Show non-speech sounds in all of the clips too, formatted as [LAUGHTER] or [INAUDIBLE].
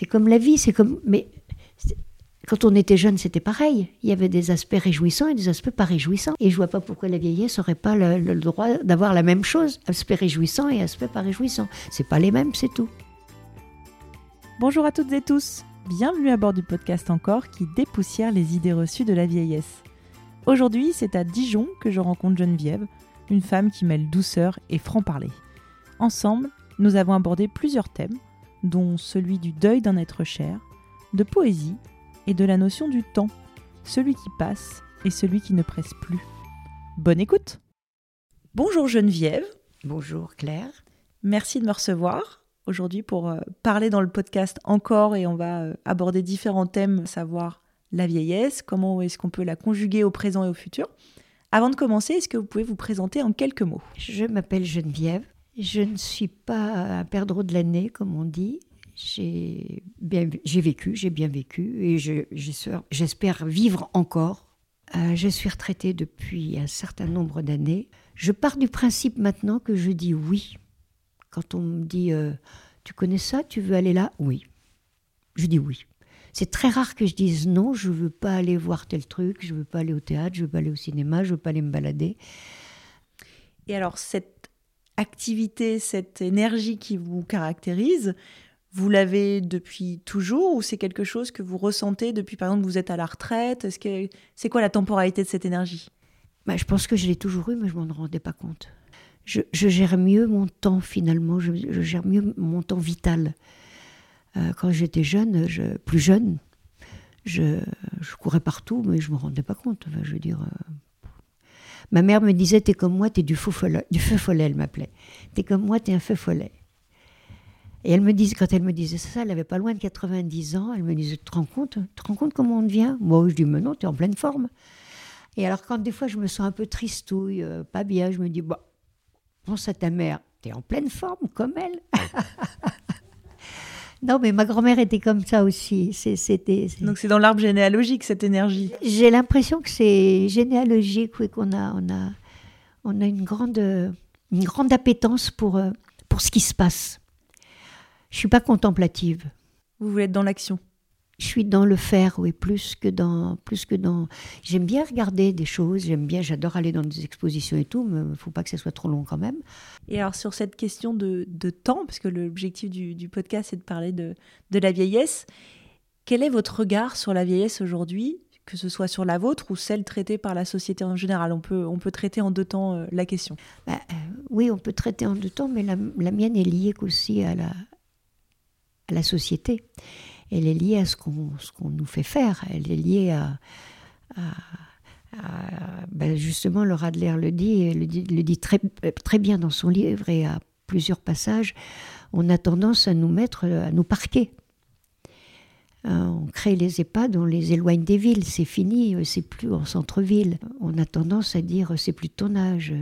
C'est comme la vie, c'est comme. Mais quand on était jeune, c'était pareil. Il y avait des aspects réjouissants et des aspects pas réjouissants. Et je vois pas pourquoi la vieillesse n'aurait pas le, droit d'avoir la même chose, aspect réjouissant et aspect pas réjouissant. C'est pas les mêmes, c'est tout. Bonjour à toutes et tous. Bienvenue à bord du podcast encore qui dépoussière les idées reçues de la vieillesse. Aujourd'hui, c'est à Dijon que je rencontre Geneviève, une femme qui mêle douceur et franc-parler. Ensemble, nous avons abordé plusieurs thèmes, dont celui du deuil d'un être cher, de poésie et de la notion du temps, celui qui passe et celui qui ne presse plus. Bonne écoute Bonjour Geneviève. Bonjour Claire. Merci de me recevoir aujourd'hui pour euh, parler dans le podcast encore et on va euh, aborder différents thèmes, savoir la vieillesse, comment est-ce qu'on peut la conjuguer au présent et au futur. Avant de commencer, est-ce que vous pouvez vous présenter en quelques mots? Je m'appelle Geneviève. Je ne suis pas un perdreau de l'année, comme on dit. J'ai vécu, j'ai bien vécu, et j'espère vivre encore. Euh, je suis retraitée depuis un certain nombre d'années. Je pars du principe maintenant que je dis oui. Quand on me dit euh, Tu connais ça Tu veux aller là? Oui. Je dis oui. C'est très rare que je dise non, je veux pas aller voir tel truc, je veux pas aller au théâtre, je veux pas aller au cinéma, je veux pas aller me balader. Et alors cette cette énergie qui vous caractérise, vous l'avez depuis toujours ou c'est quelque chose que vous ressentez depuis par exemple vous êtes à la retraite? Que c'est quoi la temporalité de cette énergie? Bah, je pense que je l'ai toujours eu, mais je m'en rendais pas compte. Je, gère mieux mon temps finalement, je, gère mieux mon temps vital. Euh, quand j'étais jeune, je, plus jeune, je, courais partout, mais je me rendais pas compte. je veux dire, euh, ma mère me disait "T'es comme moi, t'es du feu follet." Du feu follet, elle m'appelait. "T'es comme moi, t'es un feu follet." Et elle me disait, quand elle me disait ça, elle avait pas loin de 90 ans. Elle me disait "Tu te rends compte Tu te rends compte comment on devient? Moi, je dis "Mais non, t'es en pleine forme." Et alors, quand des fois je me sens un peu tristouille, euh, pas bien, je me dis "Bah, pense à ta mère." T'es en pleine forme comme elle. [LAUGHS] Non, mais ma grand-mère était comme ça aussi. C'était. Donc c'est dans l'arbre généalogique cette énergie. J'ai l'impression que c'est généalogique, oui, qu'on a, on a, on a une grande, une grande appétence pour, euh, pour ce qui se passe. Je suis pas contemplative. Vous voulez être dans l'action je suis dans le faire, oui, plus que dans, plus que dans. J'aime bien regarder des choses, j'aime bien, j'adore aller dans des expositions et tout, mais il faut pas que ça soit trop long quand même. Et alors sur cette question de, de temps, parce que l'objectif du, du, podcast c'est de parler de, de la vieillesse, quel est votre regard sur la vieillesse aujourd'hui, que ce soit sur la vôtre ou celle traitée par la société en général? On peut, on peut traiter en deux temps euh, la question. Bah, euh, oui, on peut traiter en deux temps, mais la, la mienne est liée aussi à la, à la société elle est liée à ce qu'on nous fait faire. Elle est liée à, ben justement, Laura Adler le dit, le dit, le dit très, très bien dans son livre et à plusieurs passages. On a tendance à nous mettre, à nous parquer. Euh, on crée les EHPAD, on les éloigne des villes, c'est fini, c'est plus en centre-ville. On a tendance à dire c'est plus ton âge,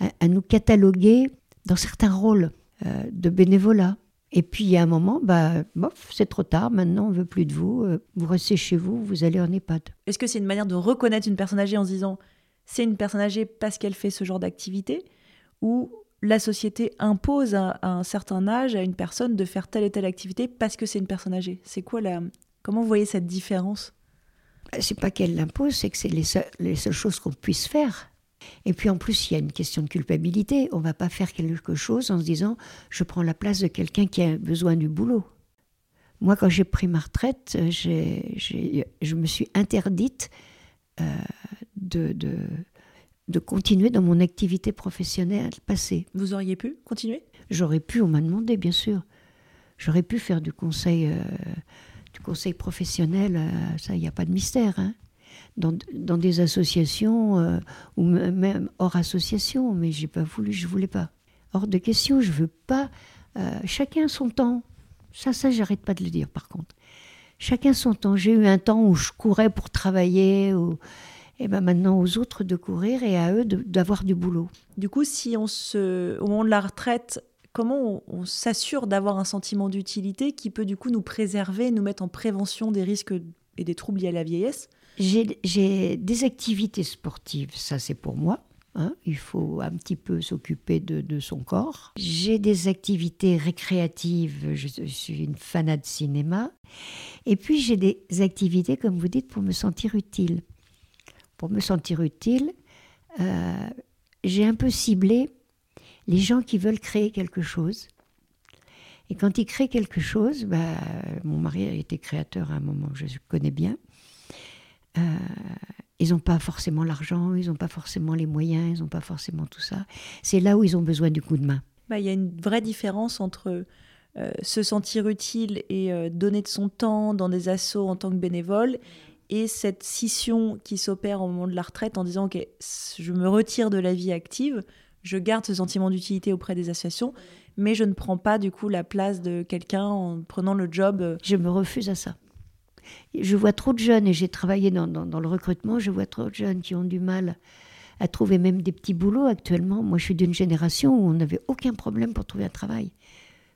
à, nous cataloguer dans certains rôles euh, de bénévolat. Et puis il y a un moment, bah, bof, c'est trop tard, maintenant on veut plus de vous, euh, vous restez chez vous, vous allez en EHPAD. Est-ce que c'est une manière de reconnaître une personne âgée en se disant c'est une personne âgée parce qu'elle fait ce genre d'activité ou la société impose à, un certain âge à une personne de faire telle et telle activité parce que c'est une personne âgée? C'est quoi la comment vous voyez cette différence? C'est pas qu'elle l'impose, c'est que c'est les, les seules choses qu'on puisse faire. Et puis en plus, il y a une question de culpabilité. On ne va pas faire quelque chose en se disant je prends la place de quelqu'un qui a besoin du boulot. Moi, quand j'ai pris ma retraite, je me suis interdite euh, de, de, continuer dans mon activité professionnelle passée. Vous auriez pu continuer? J'aurais pu, on m'a demandé, bien sûr. J'aurais pu faire du conseil, euh, du conseil professionnel, euh, ça, il n'y a pas de mystère. Hein dans, des associations euh, ou même hors association, mais j'ai pas voulu, je voulais pas. Hors de question, je veux pas. Euh, chacun son temps. Ça, ça, j'arrête pas de le dire par contre. Chacun son temps. J'ai eu un temps où je courais pour travailler, et ben maintenant aux autres de courir et à eux d'avoir du boulot. Du coup, si on se, au moment de la retraite, comment on, on s'assure d'avoir un sentiment d'utilité qui peut du coup nous préserver, nous mettre en prévention des risques et des troubles liés à la vieillesse? J'ai des activités sportives, ça c'est pour moi. Hein, il faut un petit peu s'occuper de, son corps. J'ai des activités récréatives, je, suis une fanade de cinéma. Et puis j'ai des activités, comme vous dites, pour me sentir utile. Pour me sentir utile, euh, j'ai un peu ciblé les gens qui veulent créer quelque chose. Et quand ils créent quelque chose, bah, mon mari a été créateur à un moment je connais bien. Euh, ils n'ont pas forcément l'argent, ils n'ont pas forcément les moyens, ils n'ont pas forcément tout ça. C'est là où ils ont besoin du coup de main. Bah, il y a une vraie différence entre euh, se sentir utile et euh, donner de son temps dans des assauts en tant que bénévole et cette scission qui s'opère au moment de la retraite en disant ok je me retire de la vie active, je garde ce sentiment d'utilité auprès des associations, mais je ne prends pas du coup la place de quelqu'un en prenant le job. Je me refuse à ça je vois trop de jeunes, et j'ai travaillé dans, le recrutement, je vois trop de jeunes qui ont du mal à trouver même des petits boulots actuellement. Moi, je suis d'une génération où on n'avait aucun problème pour trouver un travail.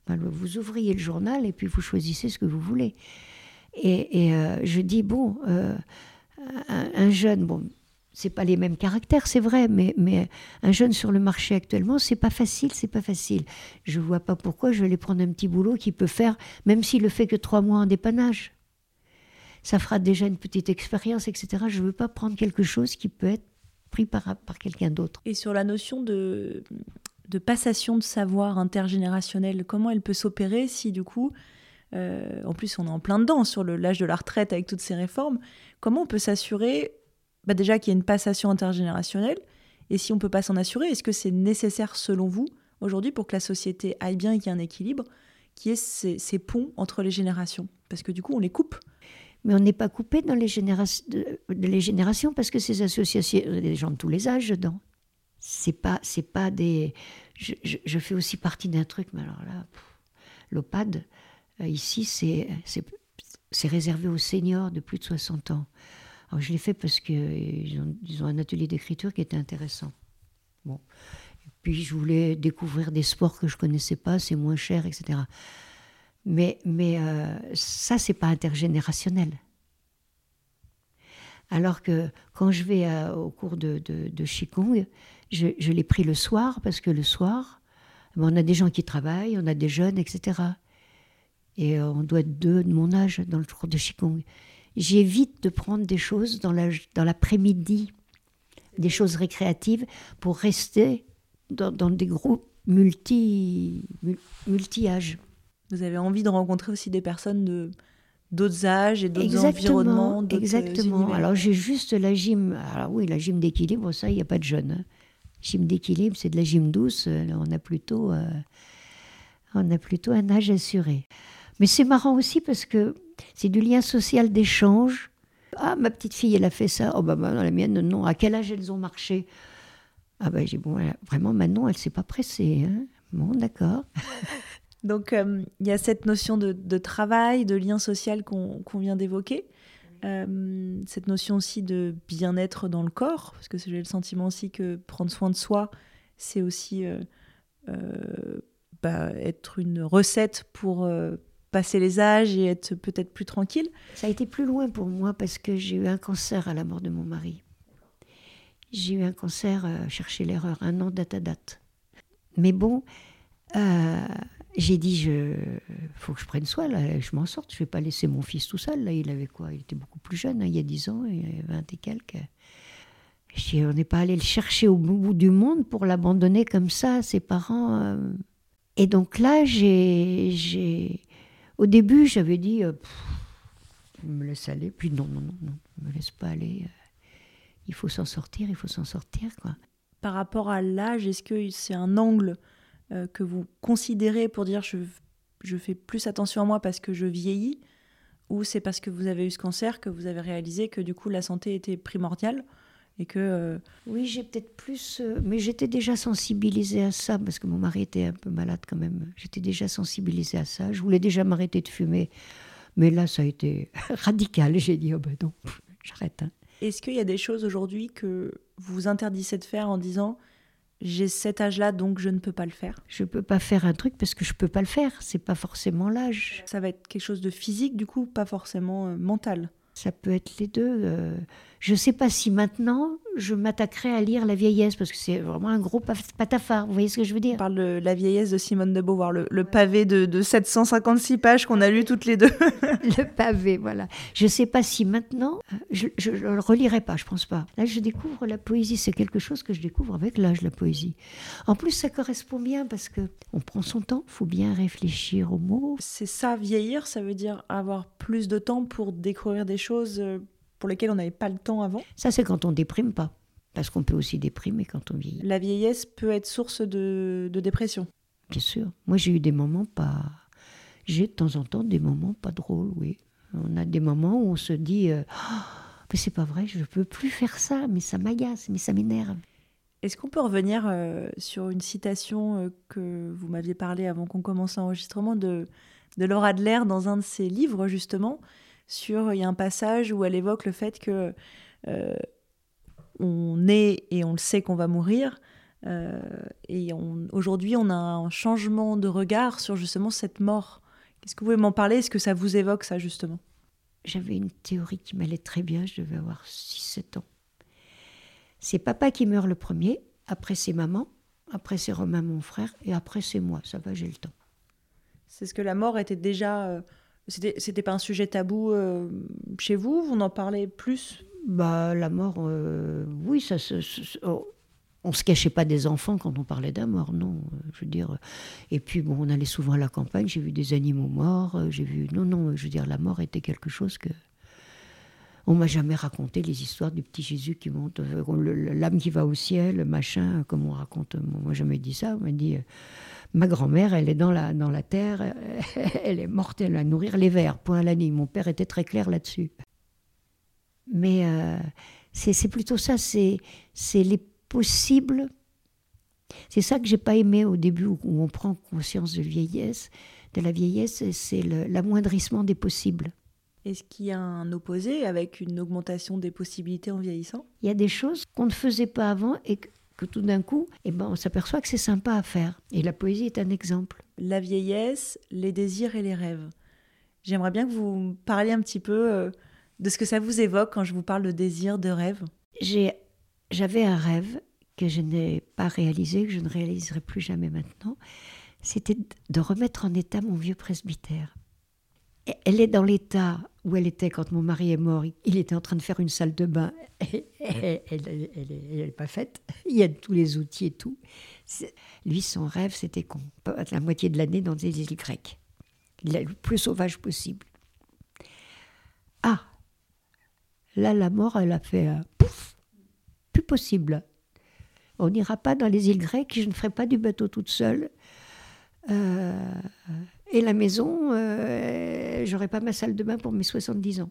vous ouvriez le journal et puis vous choisissez ce que vous voulez. Et, euh, je dis, bon, euh, un, jeune, bon, c'est pas les mêmes caractères, c'est vrai, mais, mais un jeune sur le marché actuellement, c'est pas facile, c'est pas facile. Je vois pas pourquoi je vais aller prendre un petit boulot qui peut faire, même s'il le fait que trois mois en dépannage ça fera déjà une petite expérience, etc. Je ne veux pas prendre quelque chose qui peut être pris par, par quelqu'un d'autre. Et sur la notion de, de passation de savoir intergénérationnel, comment elle peut s'opérer si du coup, euh, en plus on est en plein dedans sur l'âge de la retraite avec toutes ces réformes, comment on peut s'assurer bah déjà qu'il y a une passation intergénérationnelle et si on ne peut pas s'en assurer, est-ce que c'est nécessaire selon vous aujourd'hui pour que la société aille bien et qu'il y ait un équilibre, qui est ces, ces ponts entre les générations? Parce que du coup on les coupe mais on n'est pas coupé dans les, générations, parce que ces associations, il y a des gens de tous les âges dedans. C'est pas, c'est pas des. Je, fais aussi partie d'un truc, mais alors là, l'OPAD, euh, ici, c'est, c'est, réservé aux seniors de plus de 60 ans. Alors je l'ai fait parce qu'ils ont, ils ont un atelier d'écriture qui était intéressant. Bon. Et puis je voulais découvrir des sports que je connaissais pas, c'est moins cher, etc. Mais, mais euh, ça, c'est pas intergénérationnel. Alors que quand je vais euh, au cours de, de, de Qigong, je, l'ai pris le soir parce que le soir, on a des gens qui travaillent, on a des jeunes, etc. Et euh, on doit être deux de mon âge dans le cours de Qigong. J'évite de prendre des choses dans l'après-midi, des choses récréatives, pour rester dans, dans des groupes multi, multi-âges. Vous avez envie de rencontrer aussi des personnes de d'autres âges et d'autres environnements. Exactement. Alors j'ai juste la gym. Alors oui, la gym d'équilibre, ça, il n'y a pas de jeunes. Hein. Gym d'équilibre, c'est de la gym douce. On a plutôt, euh, on a plutôt un âge assuré. Mais c'est marrant aussi parce que c'est du lien social d'échange. Ah, ma petite fille, elle a fait ça. Oh, bah, bah la mienne, non. À quel âge elles ont marché? Ah, bah, j'ai bon, vraiment, maintenant, elle ne s'est pas pressée. Hein. Bon, d'accord. [LAUGHS] Donc, euh, il y a cette notion de, travail, de lien social qu'on vient d'évoquer. Euh, cette notion aussi de bien-être dans le corps, parce que j'ai le sentiment aussi que prendre soin de soi, c'est aussi euh, bah, être une recette pour passer les âges et être peut-être plus tranquille. Ça a été plus loin pour moi parce que j'ai eu un cancer à la mort de mon mari. J'ai eu un cancer, chercher l'erreur, un an date à date. Mais bon, j'ai dit, je faut que je prenne soin, là, je m'en sorte, je vais pas laisser mon fils tout seul. Là, il avait quoi? Il était beaucoup plus jeune, hein, il y a 10 ans, il avait 20 et quelques. On n'est pas allé le chercher au bout du monde pour l'abandonner comme ça, ses parents. Euh. Et donc là, au début, j'avais dit, euh, je me laisse aller. Puis non, non, non, non, ne me laisse pas aller. Euh. il faut s'en sortir, il faut s'en sortir, quoi. Par rapport à l'âge, est-ce que c'est un angle euh, que vous considérez pour dire je, je fais plus attention à moi parce que je vieillis ou c'est parce que vous avez eu ce cancer que vous avez réalisé que du coup la santé était primordiale et que euh, oui j'ai peut-être plus euh, mais j'étais déjà sensibilisée à ça parce que mon mari était un peu malade quand même. J'étais déjà sensibilisée à ça. Je voulais déjà m'arrêter de fumer mais là ça a été [LAUGHS] radical. J'ai dit oh ben non j'arrête hein. est-ce qu'il y a des choses aujourd'hui que vous vous interdisez de faire en disant j'ai cet âge-là, donc je ne peux pas le faire. Je ne peux pas faire un truc parce que je ne peux pas le faire. C'est pas forcément l'âge. Ça va être quelque chose de physique, du coup, pas forcément euh, mental. Ça peut être les deux. Euh, Je ne sais pas si maintenant je m'attaquerai à lire La vieillesse, parce que c'est vraiment un gros patafard. Vous voyez ce que je veux dire? On parle de La vieillesse de Simone de Beauvoir, le, pavé de, 756 pages qu'on a lu toutes les deux. [LAUGHS] le pavé, voilà. Je ne sais pas si maintenant, je ne le relirai pas, je pense pas. Là, je découvre la poésie. C'est quelque chose que je découvre avec l'âge, la poésie. En plus, ça correspond bien parce que on prend son temps, il faut bien réfléchir aux mots. C'est ça, vieillir, ça veut dire avoir plus de temps pour découvrir des choses euh, pour lesquelles on n'avait pas le temps avant Ça, c'est quand on déprime pas. Parce qu'on peut aussi déprimer quand on vieillit. La vieillesse peut être source de, dépression. Bien sûr. Moi, j'ai eu des moments pas. J'ai de temps en temps des moments pas drôles, oui. On a des moments où on se dit euh, oh, Mais c'est pas vrai, je peux plus faire ça, mais ça m'agace, mais ça m'énerve. Est-ce qu'on peut revenir euh, sur une citation euh, que vous m'aviez parlé avant qu'on commence l'enregistrement de, de Laura Adler dans un de ses livres, justement sur, il y a un passage où elle évoque le fait que euh, on est et on le sait qu'on va mourir. Euh, et aujourd'hui, on a un changement de regard sur justement cette mort. Qu'est-ce que vous pouvez m'en parler? Est-ce que ça vous évoque ça justement? J'avais une théorie qui m'allait très bien, je devais avoir 6-7 ans. C'est papa qui meurt le premier, après c'est maman, après c'est Romain mon frère, et après c'est moi. Ça va, j'ai le temps. C'est ce que la mort était déjà euh, c'était pas un sujet tabou euh, chez vous? Vous en parlez plus? Bah la mort, euh, oui, ça se, oh, on se cachait pas des enfants quand on parlait d'un mort, non. Euh, je veux dire. Et puis bon, on allait souvent à la campagne. J'ai vu des animaux morts. J'ai vu. Non, non. Je veux dire, la mort était quelque chose que. On m'a jamais raconté les histoires du petit Jésus qui monte, l'âme qui va au ciel, machin, comme on raconte. Moi, m'a jamais dit ça. On m'a dit Ma grand-mère, elle est dans la, dans la terre, [LAUGHS] elle est morte, elle va nourrir les vers, point à la ligne. Mon père était très clair là-dessus. Mais euh, c'est plutôt ça, c'est les possibles. C'est ça que j'ai pas aimé au début, où on prend conscience de vieillesse, de la vieillesse, c'est l'amoindrissement des possibles. Est-ce qu'il y a un opposé avec une augmentation des possibilités en vieillissant? Il y a des choses qu'on ne faisait pas avant et que tout d'un coup, eh ben, on s'aperçoit que c'est sympa à faire. Et la poésie est un exemple. La vieillesse, les désirs et les rêves. J'aimerais bien que vous parliez un petit peu euh, de ce que ça vous évoque quand je vous parle de désir, de rêve. J'avais un rêve que je n'ai pas réalisé, que je ne réaliserai plus jamais maintenant. C'était de remettre en état mon vieux presbytère. Elle est dans l'état où elle était quand mon mari est mort. Il était en train de faire une salle de bain. [LAUGHS] elle n'est pas faite. Il y a tous les outils et tout. Lui, son rêve, c'était qu'on passe la moitié de l'année dans des îles grecques. Le plus sauvage possible. Ah Là, la mort, elle a fait un pouf Plus possible. On n'ira pas dans les îles grecques, je ne ferai pas du bateau toute seule. Euh, et la maison, euh, j'aurais pas ma salle de bain pour mes 70 ans.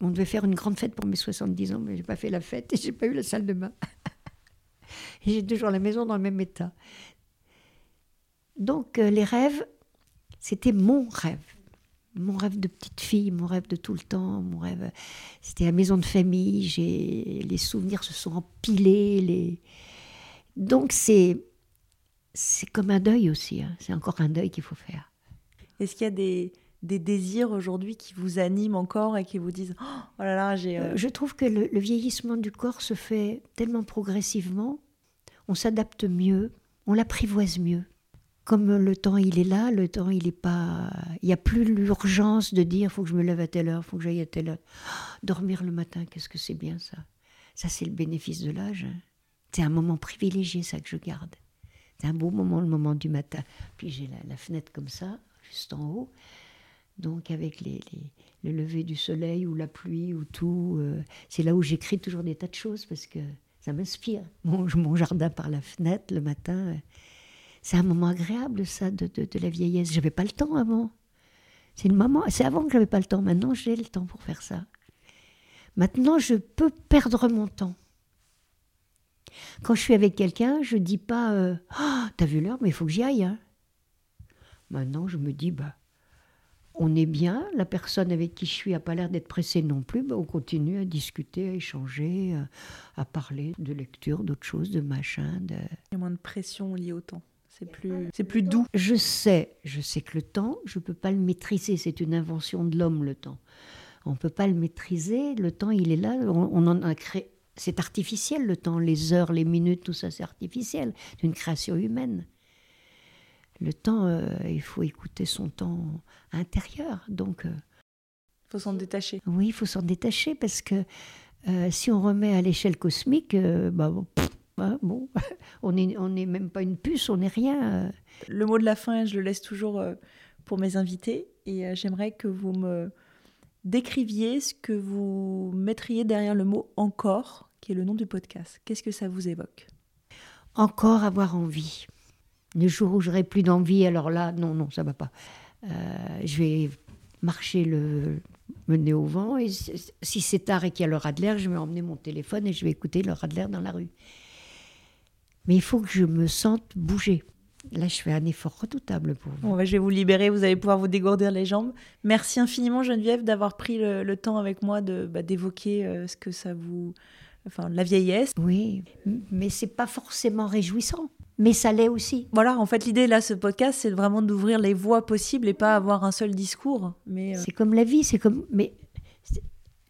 On devait faire une grande fête pour mes 70 ans, mais j'ai pas fait la fête et j'ai pas eu la salle de bain. [LAUGHS] j'ai toujours la maison dans le même état. Donc euh, les rêves, c'était mon rêve. Mon rêve de petite fille, mon rêve de tout le temps, mon rêve. C'était la maison de famille, j'ai les souvenirs se sont empilés. Donc c'est c'est comme un deuil aussi. Hein. C'est encore un deuil qu'il faut faire. Est-ce qu'il y a des, désirs aujourd'hui qui vous animent encore et qui vous disent Oh là là, j'ai. Euh, je trouve que le, vieillissement du corps se fait tellement progressivement, on s'adapte mieux, on l'apprivoise mieux. Comme le temps il est là, le temps il est pas. Il n'y a plus l'urgence de dire faut que je me lève à telle heure, faut que j'aille à telle heure. dormir le matin, qu'est-ce que c'est bien ça Ça c'est le bénéfice de l'âge. Hein. C'est un moment privilégié ça que je garde. C'est un beau moment, le moment du matin. Puis j'ai la, fenêtre comme ça, juste en haut. Donc avec les, le lever du soleil ou la pluie ou tout, euh, c'est là où j'écris toujours des tas de choses parce que ça m'inspire. Mon, mon, jardin par la fenêtre le matin, euh, c'est un moment agréable ça de, de, la vieillesse. J'avais pas le temps avant. C'est le moment, c'est avant que j'avais pas le temps. Maintenant j'ai le temps pour faire ça. Maintenant je peux perdre mon temps. Quand je suis avec quelqu'un, je dis pas euh, ah, T'as vu l'heure, mais il faut que j'y aille. Hein. Maintenant, je me dis bah, On est bien, la personne avec qui je suis n'a pas l'air d'être pressée non plus. Bah, on continue à discuter, à échanger, euh, à, parler de lecture, d'autres choses, de machin. De... Il y a moins de pression liée au temps. C'est plus, c'est plus doux. Je sais, je sais que le temps, je ne peux pas le maîtriser. C'est une invention de l'homme, le temps. On ne peut pas le maîtriser. Le temps, il est là. On, en a créé. C'est artificiel le temps, les heures, les minutes, tout ça, c'est artificiel. C'est une création humaine. Le temps, euh, il faut écouter son temps intérieur. Donc. Il faut s'en détacher. Oui, il faut s'en détacher parce que si on remet à l'échelle cosmique, bah, bon, [LAUGHS] on n'est on est même pas une puce, on n'est rien. Le mot de la fin, je le laisse toujours pour mes invités et j'aimerais que vous me décriviez ce que vous mettriez derrière le mot encore, qui est le nom du podcast. Qu'est-ce que ça vous évoque? Encore avoir envie. Le jour où j'aurai plus d'envie, alors là, non, non, ça va pas. Euh, je vais marcher le, nez au vent et si c'est tard et qu'il y a le Radler, je vais emmener mon téléphone et je vais écouter le Radler dans la rue. Mais il faut que je me sente bouger. Là, je fais un effort redoutable pour vous. Bon, bah, je vais vous libérer, vous allez pouvoir vous dégourdir les jambes. Merci infiniment, Geneviève, d'avoir pris le, temps avec moi bah, d'évoquer euh, ce que ça vous. Enfin, la vieillesse. Oui, mais c'est pas forcément réjouissant. Mais ça l'est aussi. Voilà, en fait, l'idée là, ce podcast, c'est vraiment d'ouvrir les voies possibles et pas avoir un seul discours. Mais euh, c'est comme la vie, c'est comme. Mais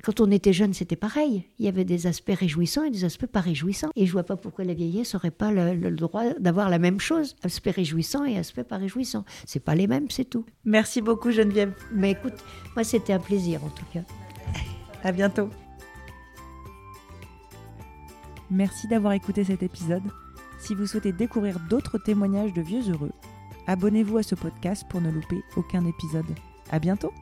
quand on était jeune, c'était pareil. Il y avait des aspects réjouissants et des aspects pas réjouissants. Et je vois pas pourquoi la vieillesse n'aurait pas le, droit d'avoir la même chose, aspect réjouissant et aspect pas réjouissant. C'est pas les mêmes, c'est tout. Merci beaucoup Geneviève. Mais écoute, moi c'était un plaisir en tout cas. à bientôt. Merci d'avoir écouté cet épisode. Si vous souhaitez découvrir d'autres témoignages de vieux heureux, abonnez-vous à ce podcast pour ne louper aucun épisode. À bientôt.